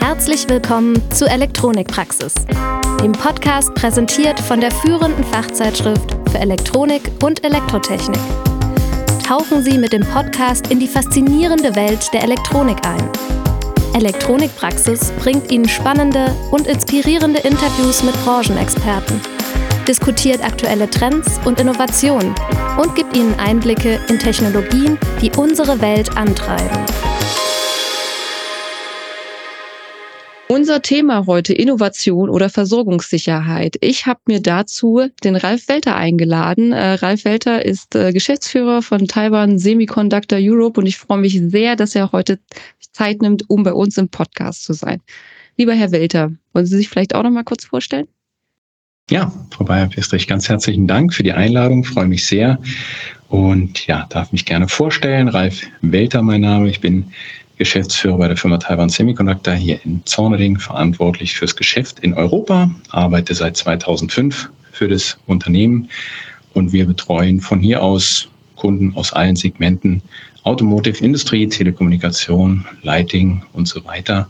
Herzlich willkommen zu Elektronikpraxis, dem Podcast präsentiert von der führenden Fachzeitschrift für Elektronik und Elektrotechnik. Tauchen Sie mit dem Podcast in die faszinierende Welt der Elektronik ein. Elektronikpraxis bringt Ihnen spannende und inspirierende Interviews mit Branchenexperten, diskutiert aktuelle Trends und Innovationen und gibt Ihnen Einblicke in Technologien, die unsere Welt antreiben. Unser Thema heute Innovation oder Versorgungssicherheit. Ich habe mir dazu den Ralf Welter eingeladen. Äh, Ralf Welter ist äh, Geschäftsführer von Taiwan Semiconductor Europe und ich freue mich sehr, dass er heute Zeit nimmt, um bei uns im Podcast zu sein. Lieber Herr Welter, wollen Sie sich vielleicht auch noch mal kurz vorstellen? Ja, Frau Bayer-Pestrich, ganz herzlichen Dank für die Einladung. freue mich sehr. Und ja, darf mich gerne vorstellen. Ralf Welter, mein Name. Ich bin Geschäftsführer bei der Firma Taiwan Semiconductor hier in Zorneding, verantwortlich fürs Geschäft in Europa, arbeite seit 2005 für das Unternehmen und wir betreuen von hier aus Kunden aus allen Segmenten, Automotive, Industrie, Telekommunikation, Lighting und so weiter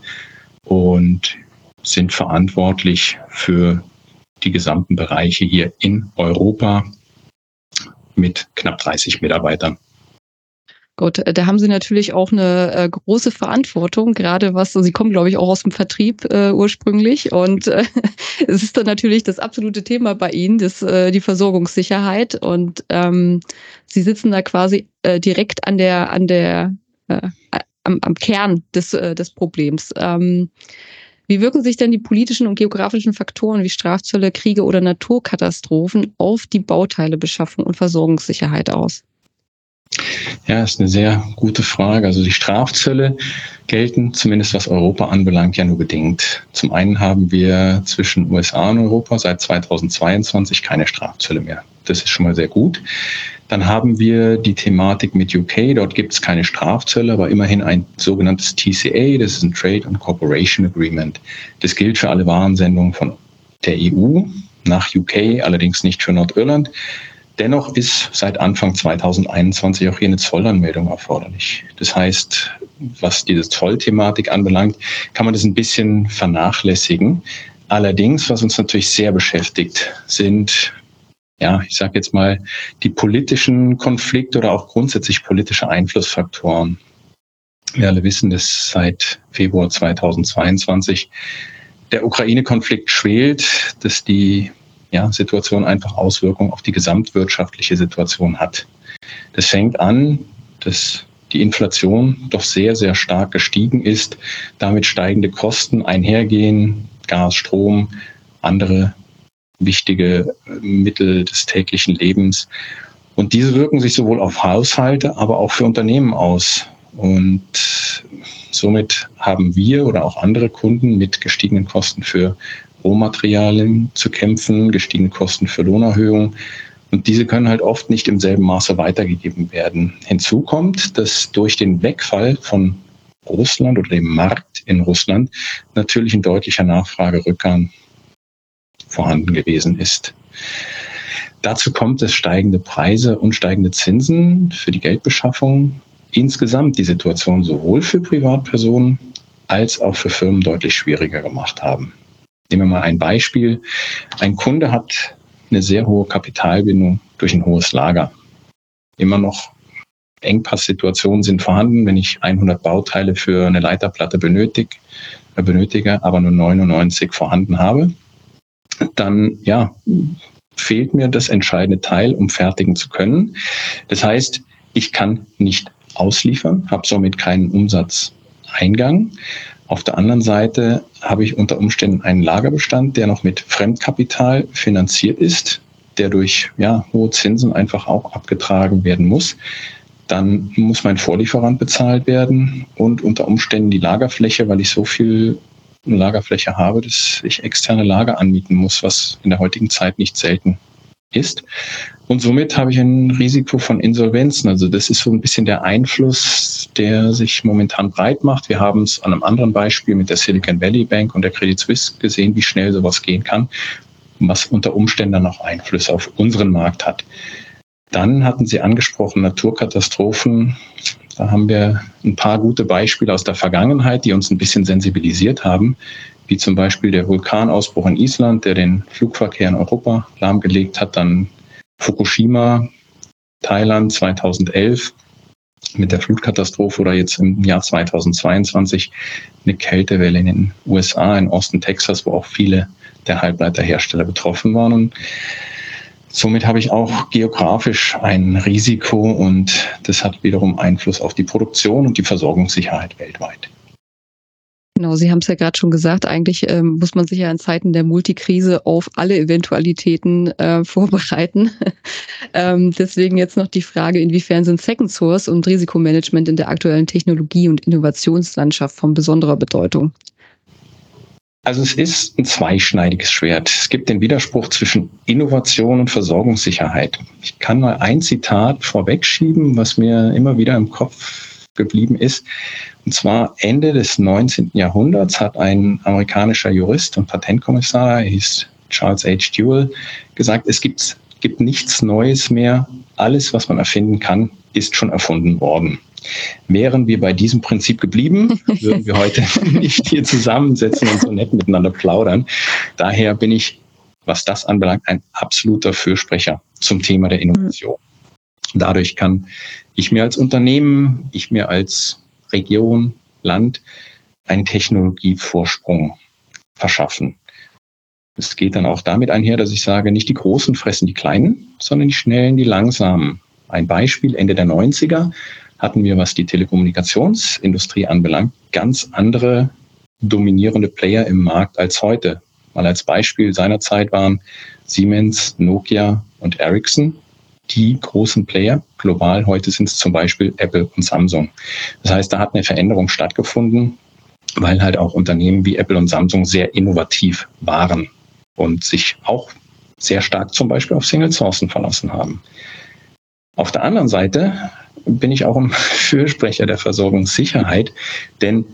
und sind verantwortlich für die gesamten Bereiche hier in Europa mit knapp 30 Mitarbeitern. Gut, äh, da haben Sie natürlich auch eine äh, große Verantwortung, gerade was, Sie kommen, glaube ich, auch aus dem Vertrieb äh, ursprünglich und äh, es ist dann natürlich das absolute Thema bei Ihnen, das, äh, die Versorgungssicherheit und ähm, Sie sitzen da quasi äh, direkt an der, an der, äh, am, am Kern des, äh, des Problems. Ähm, wie wirken sich denn die politischen und geografischen Faktoren wie Strafzölle, Kriege oder Naturkatastrophen auf die Bauteilebeschaffung und Versorgungssicherheit aus? Ja, ist eine sehr gute Frage. Also die Strafzölle gelten, zumindest was Europa anbelangt, ja nur bedingt. Zum einen haben wir zwischen USA und Europa seit 2022 keine Strafzölle mehr. Das ist schon mal sehr gut. Dann haben wir die Thematik mit UK. Dort gibt es keine Strafzölle, aber immerhin ein sogenanntes TCA. Das ist ein Trade and Cooperation Agreement. Das gilt für alle Warensendungen von der EU nach UK, allerdings nicht für Nordirland. Dennoch ist seit Anfang 2021 auch hier eine Zollanmeldung erforderlich. Das heißt, was diese Zollthematik anbelangt, kann man das ein bisschen vernachlässigen. Allerdings, was uns natürlich sehr beschäftigt, sind ja, ich sage jetzt mal, die politischen Konflikte oder auch grundsätzlich politische Einflussfaktoren. Wir alle wissen, dass seit Februar 2022 der Ukraine-Konflikt schwelt, dass die ja, Situation einfach Auswirkungen auf die gesamtwirtschaftliche Situation hat. Das fängt an, dass die Inflation doch sehr, sehr stark gestiegen ist, damit steigende Kosten einhergehen, Gas, Strom, andere wichtige Mittel des täglichen Lebens. Und diese wirken sich sowohl auf Haushalte, aber auch für Unternehmen aus. Und somit haben wir oder auch andere Kunden mit gestiegenen Kosten für Rohmaterialien zu kämpfen, gestiegene Kosten für Lohnerhöhungen. Und diese können halt oft nicht im selben Maße weitergegeben werden. Hinzu kommt, dass durch den Wegfall von Russland oder dem Markt in Russland natürlich ein deutlicher Nachfragerückgang vorhanden gewesen ist. Dazu kommt, dass steigende Preise und steigende Zinsen für die Geldbeschaffung insgesamt die Situation sowohl für Privatpersonen als auch für Firmen deutlich schwieriger gemacht haben. Nehmen wir mal ein Beispiel. Ein Kunde hat eine sehr hohe Kapitalbindung durch ein hohes Lager. Immer noch Engpasssituationen sind vorhanden, wenn ich 100 Bauteile für eine Leiterplatte benötige, benötige aber nur 99 vorhanden habe, dann ja, fehlt mir das entscheidende Teil, um fertigen zu können. Das heißt, ich kann nicht ausliefern, habe somit keinen Umsatzeingang. Auf der anderen Seite habe ich unter Umständen einen Lagerbestand, der noch mit Fremdkapital finanziert ist, der durch ja, hohe Zinsen einfach auch abgetragen werden muss. Dann muss mein Vorlieferant bezahlt werden und unter Umständen die Lagerfläche, weil ich so viel Lagerfläche habe, dass ich externe Lager anmieten muss, was in der heutigen Zeit nicht selten ist. Und somit habe ich ein Risiko von Insolvenzen. Also das ist so ein bisschen der Einfluss, der sich momentan breit macht. Wir haben es an einem anderen Beispiel mit der Silicon Valley Bank und der Credit Suisse gesehen, wie schnell sowas gehen kann, was unter Umständen dann auch Einfluss auf unseren Markt hat. Dann hatten Sie angesprochen Naturkatastrophen. Da haben wir ein paar gute Beispiele aus der Vergangenheit, die uns ein bisschen sensibilisiert haben, wie zum Beispiel der Vulkanausbruch in Island, der den Flugverkehr in Europa lahmgelegt hat, dann Fukushima, Thailand 2011 mit der Flutkatastrophe oder jetzt im Jahr 2022 eine Kältewelle in den USA, in Osten Texas, wo auch viele der Halbleiterhersteller betroffen waren. Und somit habe ich auch geografisch ein Risiko und das hat wiederum Einfluss auf die Produktion und die Versorgungssicherheit weltweit. Genau, Sie haben es ja gerade schon gesagt, eigentlich ähm, muss man sich ja in Zeiten der Multikrise auf alle Eventualitäten äh, vorbereiten. ähm, deswegen jetzt noch die Frage, inwiefern sind Second Source und Risikomanagement in der aktuellen Technologie- und Innovationslandschaft von besonderer Bedeutung? Also es ist ein zweischneidiges Schwert. Es gibt den Widerspruch zwischen Innovation und Versorgungssicherheit. Ich kann mal ein Zitat vorwegschieben, was mir immer wieder im Kopf geblieben ist. Und zwar Ende des 19. Jahrhunderts hat ein amerikanischer Jurist und Patentkommissar, er hieß Charles H. Dewey, gesagt, es gibt, gibt nichts Neues mehr. Alles, was man erfinden kann, ist schon erfunden worden. Wären wir bei diesem Prinzip geblieben, würden wir heute nicht hier zusammensetzen und so nett miteinander plaudern. Daher bin ich, was das anbelangt, ein absoluter Fürsprecher zum Thema der Innovation. Dadurch kann ich mir als Unternehmen, ich mir als Region, Land einen Technologievorsprung verschaffen. Es geht dann auch damit einher, dass ich sage, nicht die Großen fressen die Kleinen, sondern die Schnellen, die Langsamen. Ein Beispiel, Ende der 90er hatten wir, was die Telekommunikationsindustrie anbelangt, ganz andere dominierende Player im Markt als heute. Mal als Beispiel seinerzeit waren Siemens, Nokia und Ericsson die großen Player global. Heute sind es zum Beispiel Apple und Samsung. Das heißt, da hat eine Veränderung stattgefunden, weil halt auch Unternehmen wie Apple und Samsung sehr innovativ waren und sich auch sehr stark zum Beispiel auf Single Sourcen verlassen haben. Auf der anderen Seite bin ich auch ein Fürsprecher der Versorgungssicherheit, denn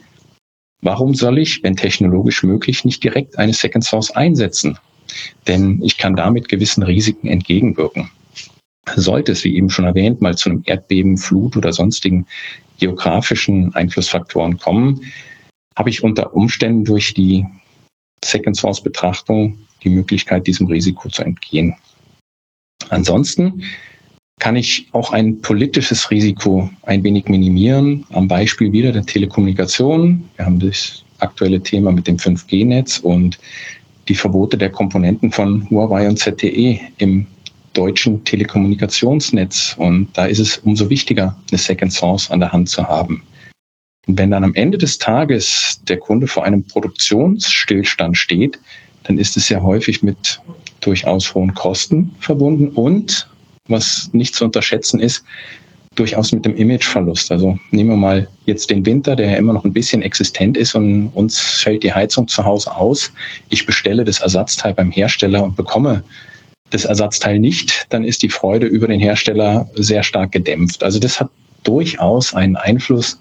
warum soll ich, wenn technologisch möglich, nicht direkt eine Second Source einsetzen? Denn ich kann damit gewissen Risiken entgegenwirken. Sollte es, wie eben schon erwähnt, mal zu einem Erdbeben, Flut oder sonstigen geografischen Einflussfaktoren kommen, habe ich unter Umständen durch die Second Source Betrachtung die Möglichkeit, diesem Risiko zu entgehen. Ansonsten kann ich auch ein politisches Risiko ein wenig minimieren. Am Beispiel wieder der Telekommunikation. Wir haben das aktuelle Thema mit dem 5G-Netz und die Verbote der Komponenten von Huawei und ZTE im deutschen Telekommunikationsnetz. Und da ist es umso wichtiger, eine Second Source an der Hand zu haben. Und wenn dann am Ende des Tages der Kunde vor einem Produktionsstillstand steht, dann ist es ja häufig mit durchaus hohen Kosten verbunden und, was nicht zu unterschätzen ist, durchaus mit dem Imageverlust. Also nehmen wir mal jetzt den Winter, der ja immer noch ein bisschen existent ist und uns fällt die Heizung zu Hause aus. Ich bestelle das Ersatzteil beim Hersteller und bekomme das Ersatzteil nicht, dann ist die Freude über den Hersteller sehr stark gedämpft. Also das hat durchaus einen Einfluss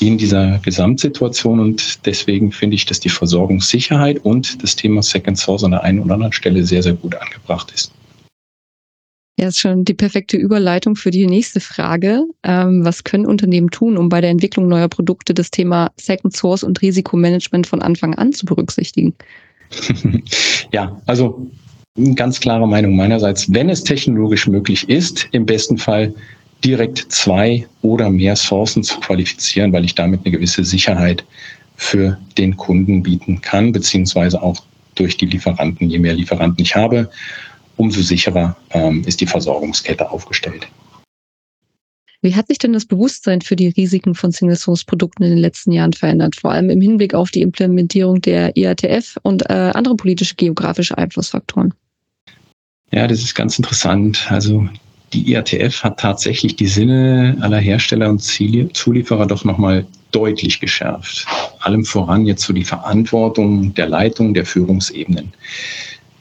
in dieser Gesamtsituation und deswegen finde ich, dass die Versorgungssicherheit und das Thema Second Source an der einen oder anderen Stelle sehr, sehr gut angebracht ist. Ja, ist schon die perfekte Überleitung für die nächste Frage. Ähm, was können Unternehmen tun, um bei der Entwicklung neuer Produkte das Thema Second Source und Risikomanagement von Anfang an zu berücksichtigen? ja, also ganz klare Meinung meinerseits, wenn es technologisch möglich ist, im besten Fall direkt zwei oder mehr Sourcen zu qualifizieren, weil ich damit eine gewisse Sicherheit für den Kunden bieten kann, beziehungsweise auch durch die Lieferanten. Je mehr Lieferanten ich habe, umso sicherer ähm, ist die Versorgungskette aufgestellt. Wie hat sich denn das Bewusstsein für die Risiken von Single-Source-Produkten in den letzten Jahren verändert, vor allem im Hinblick auf die Implementierung der IATF und äh, andere politische geografische Einflussfaktoren? Ja, das ist ganz interessant. Also die IATF hat tatsächlich die Sinne aller Hersteller und Zulieferer doch nochmal deutlich geschärft. Allem voran jetzt so die Verantwortung der Leitung der Führungsebenen.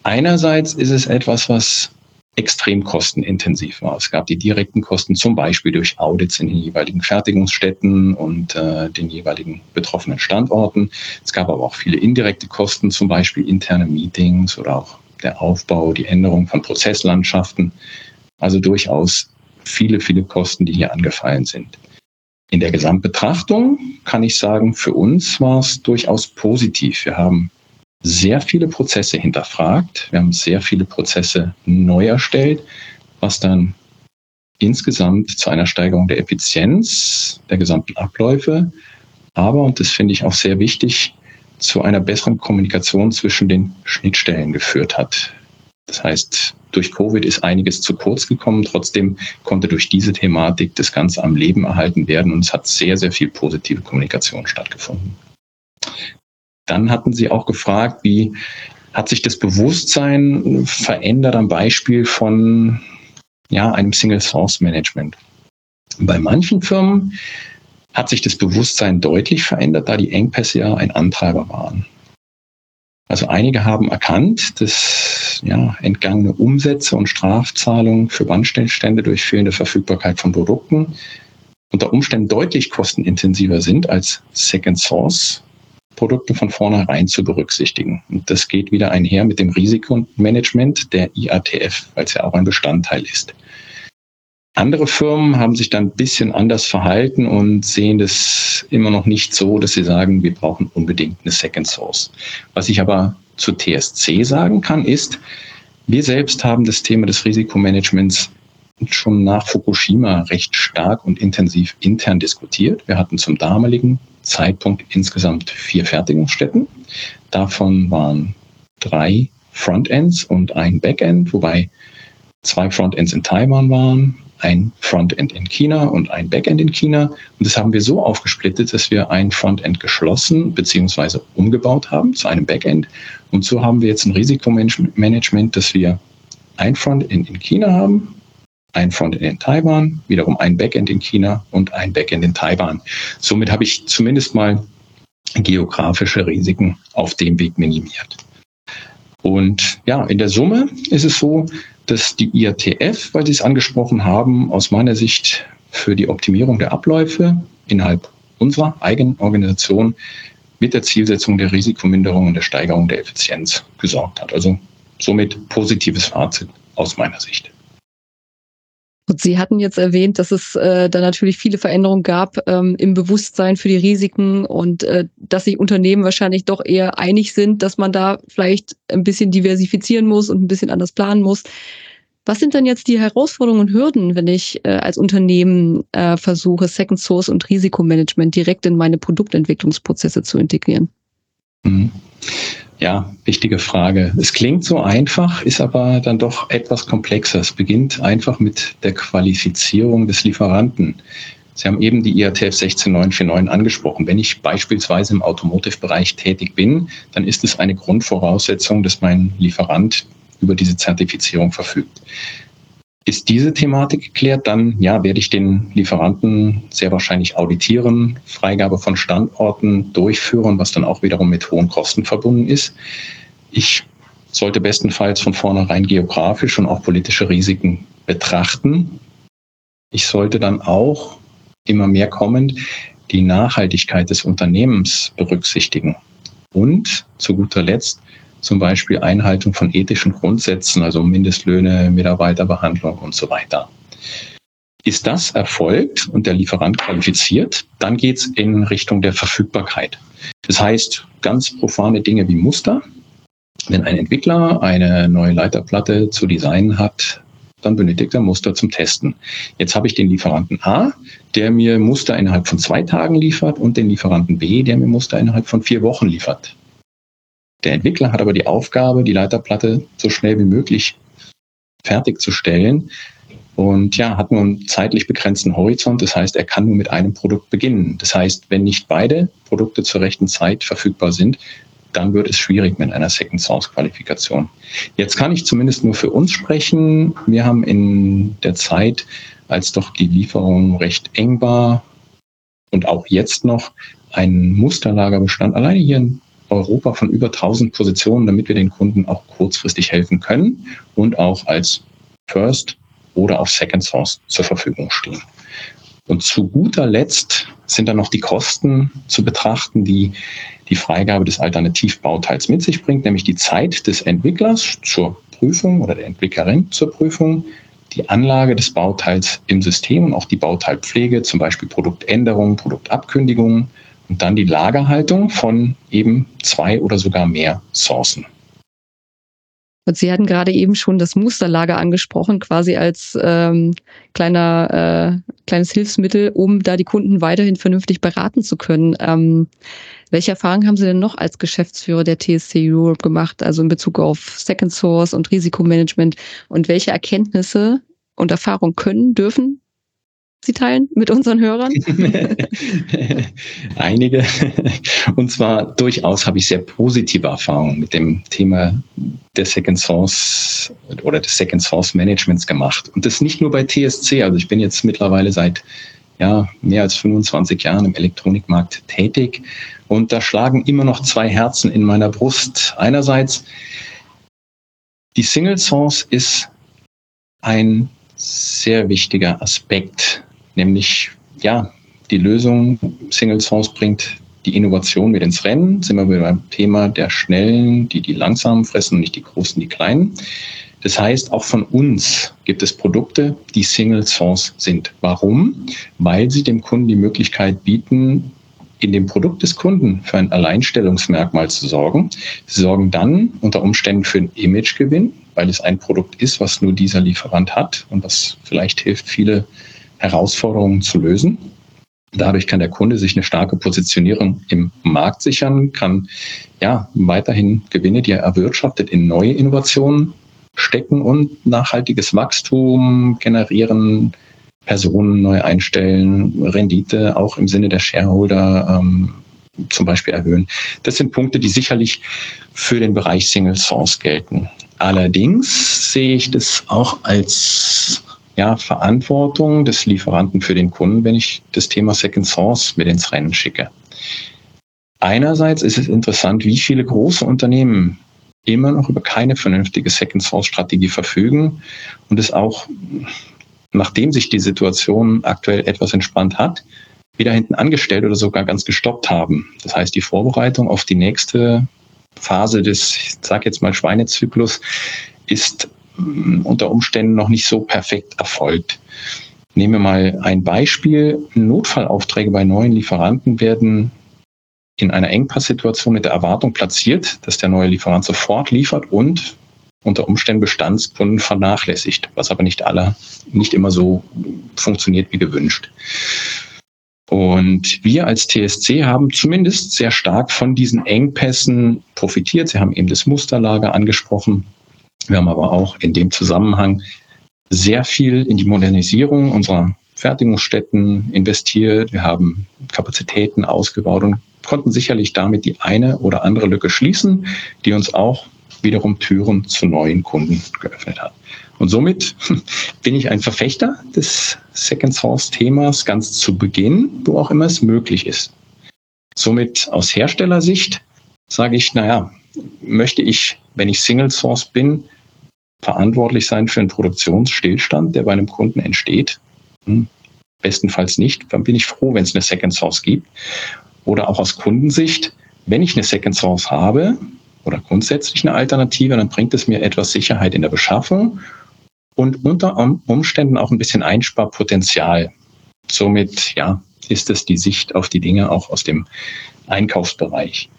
Einerseits ist es etwas, was extrem kostenintensiv war. Es gab die direkten Kosten zum Beispiel durch Audits in den jeweiligen Fertigungsstätten und äh, den jeweiligen betroffenen Standorten. Es gab aber auch viele indirekte Kosten, zum Beispiel interne Meetings oder auch der Aufbau, die Änderung von Prozesslandschaften. Also durchaus viele, viele Kosten, die hier angefallen sind. In der Gesamtbetrachtung kann ich sagen, für uns war es durchaus positiv. Wir haben sehr viele Prozesse hinterfragt, wir haben sehr viele Prozesse neu erstellt, was dann insgesamt zu einer Steigerung der Effizienz der gesamten Abläufe, aber, und das finde ich auch sehr wichtig, zu einer besseren Kommunikation zwischen den Schnittstellen geführt hat. Das heißt, durch Covid ist einiges zu kurz gekommen. Trotzdem konnte durch diese Thematik das Ganze am Leben erhalten werden und es hat sehr, sehr viel positive Kommunikation stattgefunden. Dann hatten Sie auch gefragt, wie hat sich das Bewusstsein verändert am Beispiel von ja, einem Single Source Management. Bei manchen Firmen hat sich das Bewusstsein deutlich verändert, da die Engpässe ja ein Antreiber waren. Also einige haben erkannt, dass ja, entgangene Umsätze und Strafzahlungen für Bandstellstände durch fehlende Verfügbarkeit von Produkten unter Umständen deutlich kostenintensiver sind als Second Source Produkte von vornherein zu berücksichtigen. Und das geht wieder einher mit dem Risikomanagement der IATF, weil es ja auch ein Bestandteil ist. Andere Firmen haben sich dann ein bisschen anders verhalten und sehen das immer noch nicht so, dass sie sagen, wir brauchen unbedingt eine Second Source. Was ich aber zu TSC sagen kann, ist, wir selbst haben das Thema des Risikomanagements schon nach Fukushima recht stark und intensiv intern diskutiert. Wir hatten zum damaligen Zeitpunkt insgesamt vier Fertigungsstätten. Davon waren drei Frontends und ein Backend, wobei zwei Frontends in Taiwan waren, ein Frontend in China und ein Backend in China. Und das haben wir so aufgesplittet, dass wir ein Frontend geschlossen bzw. umgebaut haben zu einem Backend. Und so haben wir jetzt ein Risikomanagement, dass wir ein Frontend in China haben, ein Frontend in Taiwan, wiederum ein Backend in China und ein Backend in Taiwan. Somit habe ich zumindest mal geografische Risiken auf dem Weg minimiert. Und ja, in der Summe ist es so, dass die IATF, weil Sie es angesprochen haben, aus meiner Sicht für die Optimierung der Abläufe innerhalb unserer eigenen Organisation mit der Zielsetzung der Risikominderung und der Steigerung der Effizienz gesorgt hat. Also somit positives Fazit aus meiner Sicht. Und Sie hatten jetzt erwähnt, dass es äh, da natürlich viele Veränderungen gab ähm, im Bewusstsein für die Risiken und äh, dass sich Unternehmen wahrscheinlich doch eher einig sind, dass man da vielleicht ein bisschen diversifizieren muss und ein bisschen anders planen muss. Was sind denn jetzt die Herausforderungen und Hürden, wenn ich äh, als Unternehmen äh, versuche, Second Source und Risikomanagement direkt in meine Produktentwicklungsprozesse zu integrieren? Mhm. Ja, wichtige Frage. Es klingt so einfach, ist aber dann doch etwas komplexer. Es beginnt einfach mit der Qualifizierung des Lieferanten. Sie haben eben die IATF 16949 angesprochen. Wenn ich beispielsweise im Automotive-Bereich tätig bin, dann ist es eine Grundvoraussetzung, dass mein Lieferant über diese Zertifizierung verfügt. Ist diese Thematik geklärt, dann ja, werde ich den Lieferanten sehr wahrscheinlich auditieren, Freigabe von Standorten durchführen, was dann auch wiederum mit hohen Kosten verbunden ist. Ich sollte bestenfalls von vornherein geografisch und auch politische Risiken betrachten. Ich sollte dann auch immer mehr kommend die Nachhaltigkeit des Unternehmens berücksichtigen. Und zu guter Letzt zum Beispiel Einhaltung von ethischen Grundsätzen, also Mindestlöhne, Mitarbeiterbehandlung und so weiter. Ist das erfolgt und der Lieferant qualifiziert, dann geht es in Richtung der Verfügbarkeit. Das heißt, ganz profane Dinge wie Muster. Wenn ein Entwickler eine neue Leiterplatte zu designen hat, dann benötigt er Muster zum Testen. Jetzt habe ich den Lieferanten A, der mir Muster innerhalb von zwei Tagen liefert und den Lieferanten B, der mir Muster innerhalb von vier Wochen liefert. Der Entwickler hat aber die Aufgabe, die Leiterplatte so schnell wie möglich fertigzustellen und ja, hat nur einen zeitlich begrenzten Horizont. Das heißt, er kann nur mit einem Produkt beginnen. Das heißt, wenn nicht beide Produkte zur rechten Zeit verfügbar sind, dann wird es schwierig mit einer Second Source Qualifikation. Jetzt kann ich zumindest nur für uns sprechen. Wir haben in der Zeit, als doch die Lieferung recht eng war und auch jetzt noch, einen Musterlagerbestand alleine hier in Europa von über 1000 Positionen, damit wir den Kunden auch kurzfristig helfen können und auch als First oder auch Second Source zur Verfügung stehen. Und zu guter Letzt sind dann noch die Kosten zu betrachten, die die Freigabe des Alternativbauteils mit sich bringt, nämlich die Zeit des Entwicklers zur Prüfung oder der Entwicklerin zur Prüfung, die Anlage des Bauteils im System und auch die Bauteilpflege, zum Beispiel Produktänderungen, Produktabkündigungen und dann die Lagerhaltung von eben zwei oder sogar mehr Sourcen. Und Sie hatten gerade eben schon das Musterlager angesprochen, quasi als ähm, kleiner, äh, kleines Hilfsmittel, um da die Kunden weiterhin vernünftig beraten zu können. Ähm, welche Erfahrungen haben Sie denn noch als Geschäftsführer der TSC Europe gemacht, also in Bezug auf Second Source und Risikomanagement? Und welche Erkenntnisse und Erfahrungen können, dürfen Sie teilen mit unseren Hörern? Einige. Und zwar durchaus habe ich sehr positive Erfahrungen mit dem Thema der Second Source oder des Second Source Managements gemacht. Und das nicht nur bei TSC. Also ich bin jetzt mittlerweile seit ja, mehr als 25 Jahren im Elektronikmarkt tätig. Und da schlagen immer noch zwei Herzen in meiner Brust. Einerseits, die Single Source ist ein sehr wichtiger Aspekt nämlich ja, die Lösung Single Source bringt die Innovation mit ins Rennen. Sind wir wieder beim Thema der Schnellen, die die langsamen fressen, nicht die Großen, die Kleinen. Das heißt, auch von uns gibt es Produkte, die Single Source sind. Warum? Weil sie dem Kunden die Möglichkeit bieten, in dem Produkt des Kunden für ein Alleinstellungsmerkmal zu sorgen. Sie sorgen dann unter Umständen für einen Imagegewinn, weil es ein Produkt ist, was nur dieser Lieferant hat und was vielleicht hilft, viele Herausforderungen zu lösen. Dadurch kann der Kunde sich eine starke Positionierung im Markt sichern, kann ja weiterhin Gewinne, die er erwirtschaftet, in neue Innovationen stecken und nachhaltiges Wachstum generieren, Personen neu einstellen, Rendite auch im Sinne der Shareholder ähm, zum Beispiel erhöhen. Das sind Punkte, die sicherlich für den Bereich Single Source gelten. Allerdings sehe ich das auch als ja, Verantwortung des Lieferanten für den Kunden, wenn ich das Thema Second Source mit ins Rennen schicke. Einerseits ist es interessant, wie viele große Unternehmen immer noch über keine vernünftige Second Source Strategie verfügen und es auch, nachdem sich die Situation aktuell etwas entspannt hat, wieder hinten angestellt oder sogar ganz gestoppt haben. Das heißt, die Vorbereitung auf die nächste Phase des, ich sage jetzt mal Schweinezyklus, ist unter Umständen noch nicht so perfekt erfolgt. Nehmen wir mal ein Beispiel. Notfallaufträge bei neuen Lieferanten werden in einer Engpasssituation mit der Erwartung platziert, dass der neue Lieferant sofort liefert und unter Umständen Bestandskunden vernachlässigt, was aber nicht aller, nicht immer so funktioniert wie gewünscht. Und wir als TSC haben zumindest sehr stark von diesen Engpässen profitiert. Sie haben eben das Musterlager angesprochen. Wir haben aber auch in dem Zusammenhang sehr viel in die Modernisierung unserer Fertigungsstätten investiert. Wir haben Kapazitäten ausgebaut und konnten sicherlich damit die eine oder andere Lücke schließen, die uns auch wiederum Türen zu neuen Kunden geöffnet hat. Und somit bin ich ein Verfechter des Second Source Themas ganz zu Beginn, wo auch immer es möglich ist. Somit aus Herstellersicht sage ich, naja, möchte ich, wenn ich Single Source bin, verantwortlich sein für einen Produktionsstillstand, der bei einem Kunden entsteht? Hm, bestenfalls nicht. Dann bin ich froh, wenn es eine Second Source gibt. Oder auch aus Kundensicht, wenn ich eine Second Source habe oder grundsätzlich eine Alternative, dann bringt es mir etwas Sicherheit in der Beschaffung und unter Umständen auch ein bisschen Einsparpotenzial. Somit, ja, ist es die Sicht auf die Dinge auch aus dem Einkaufsbereich.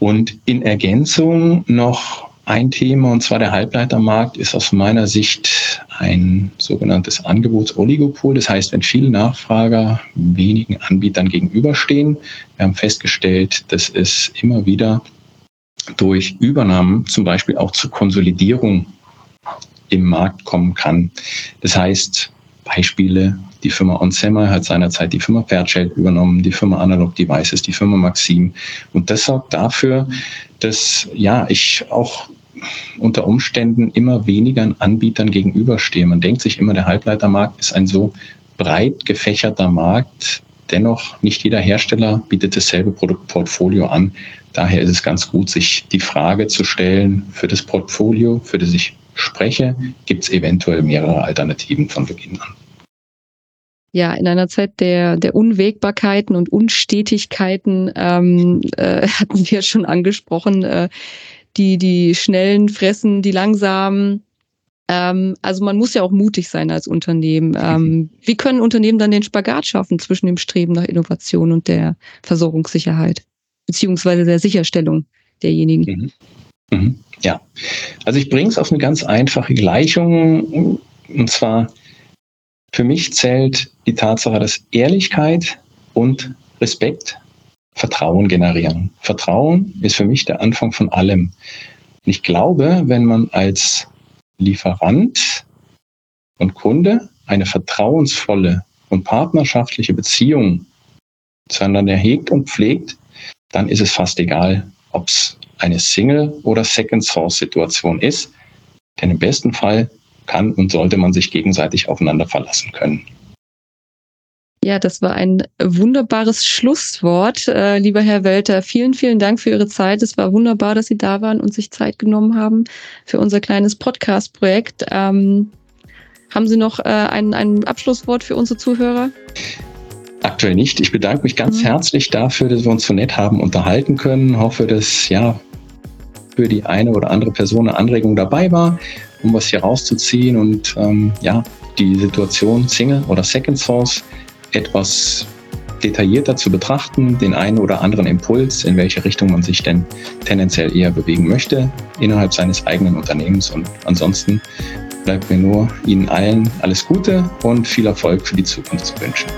Und in Ergänzung noch ein Thema, und zwar der Halbleitermarkt, ist aus meiner Sicht ein sogenanntes Angebotsoligopol. Das heißt, wenn viele Nachfrager wenigen Anbietern gegenüberstehen, wir haben festgestellt, dass es immer wieder durch Übernahmen zum Beispiel auch zur Konsolidierung im Markt kommen kann. Das heißt, Beispiele, die Firma Onsema hat seinerzeit die Firma Fairchild übernommen, die Firma Analog Devices, die Firma Maxim. Und das sorgt dafür, dass ja, ich auch unter Umständen immer weniger Anbietern gegenüberstehe. Man denkt sich immer, der Halbleitermarkt ist ein so breit gefächerter Markt. Dennoch, nicht jeder Hersteller bietet dasselbe Produktportfolio an. Daher ist es ganz gut, sich die Frage zu stellen, für das Portfolio, für das ich spreche, gibt es eventuell mehrere Alternativen von Beginn an. Ja, in einer Zeit der, der Unwägbarkeiten und Unstetigkeiten ähm, äh, hatten wir schon angesprochen, äh, die, die Schnellen fressen, die Langsamen. Ähm, also man muss ja auch mutig sein als Unternehmen. Ähm, wie können Unternehmen dann den Spagat schaffen zwischen dem Streben nach Innovation und der Versorgungssicherheit, beziehungsweise der Sicherstellung derjenigen? Mhm. Mhm. Ja, also ich bringe es auf eine ganz einfache Gleichung. Und zwar, für mich zählt die Tatsache, dass Ehrlichkeit und Respekt Vertrauen generieren. Vertrauen ist für mich der Anfang von allem. Ich glaube, wenn man als Lieferant und Kunde eine vertrauensvolle und partnerschaftliche Beziehung zueinander hegt und pflegt, dann ist es fast egal, ob es eine Single- oder Second-Source-Situation ist. Denn im besten Fall kann und sollte man sich gegenseitig aufeinander verlassen können. Ja, das war ein wunderbares Schlusswort, äh, lieber Herr Welter. Vielen, vielen Dank für Ihre Zeit. Es war wunderbar, dass Sie da waren und sich Zeit genommen haben für unser kleines Podcast-Projekt. Ähm, haben Sie noch äh, ein, ein Abschlusswort für unsere Zuhörer? Aktuell nicht. Ich bedanke mich ganz mhm. herzlich dafür, dass wir uns so nett haben unterhalten können. Hoffe, dass ja für die eine oder andere Person eine Anregung dabei war, um was hier rauszuziehen und ähm, ja die Situation Single oder Second Source etwas detaillierter zu betrachten, den einen oder anderen Impuls, in welche Richtung man sich denn tendenziell eher bewegen möchte innerhalb seines eigenen Unternehmens. Und ansonsten bleibt mir nur Ihnen allen alles Gute und viel Erfolg für die Zukunft zu wünschen.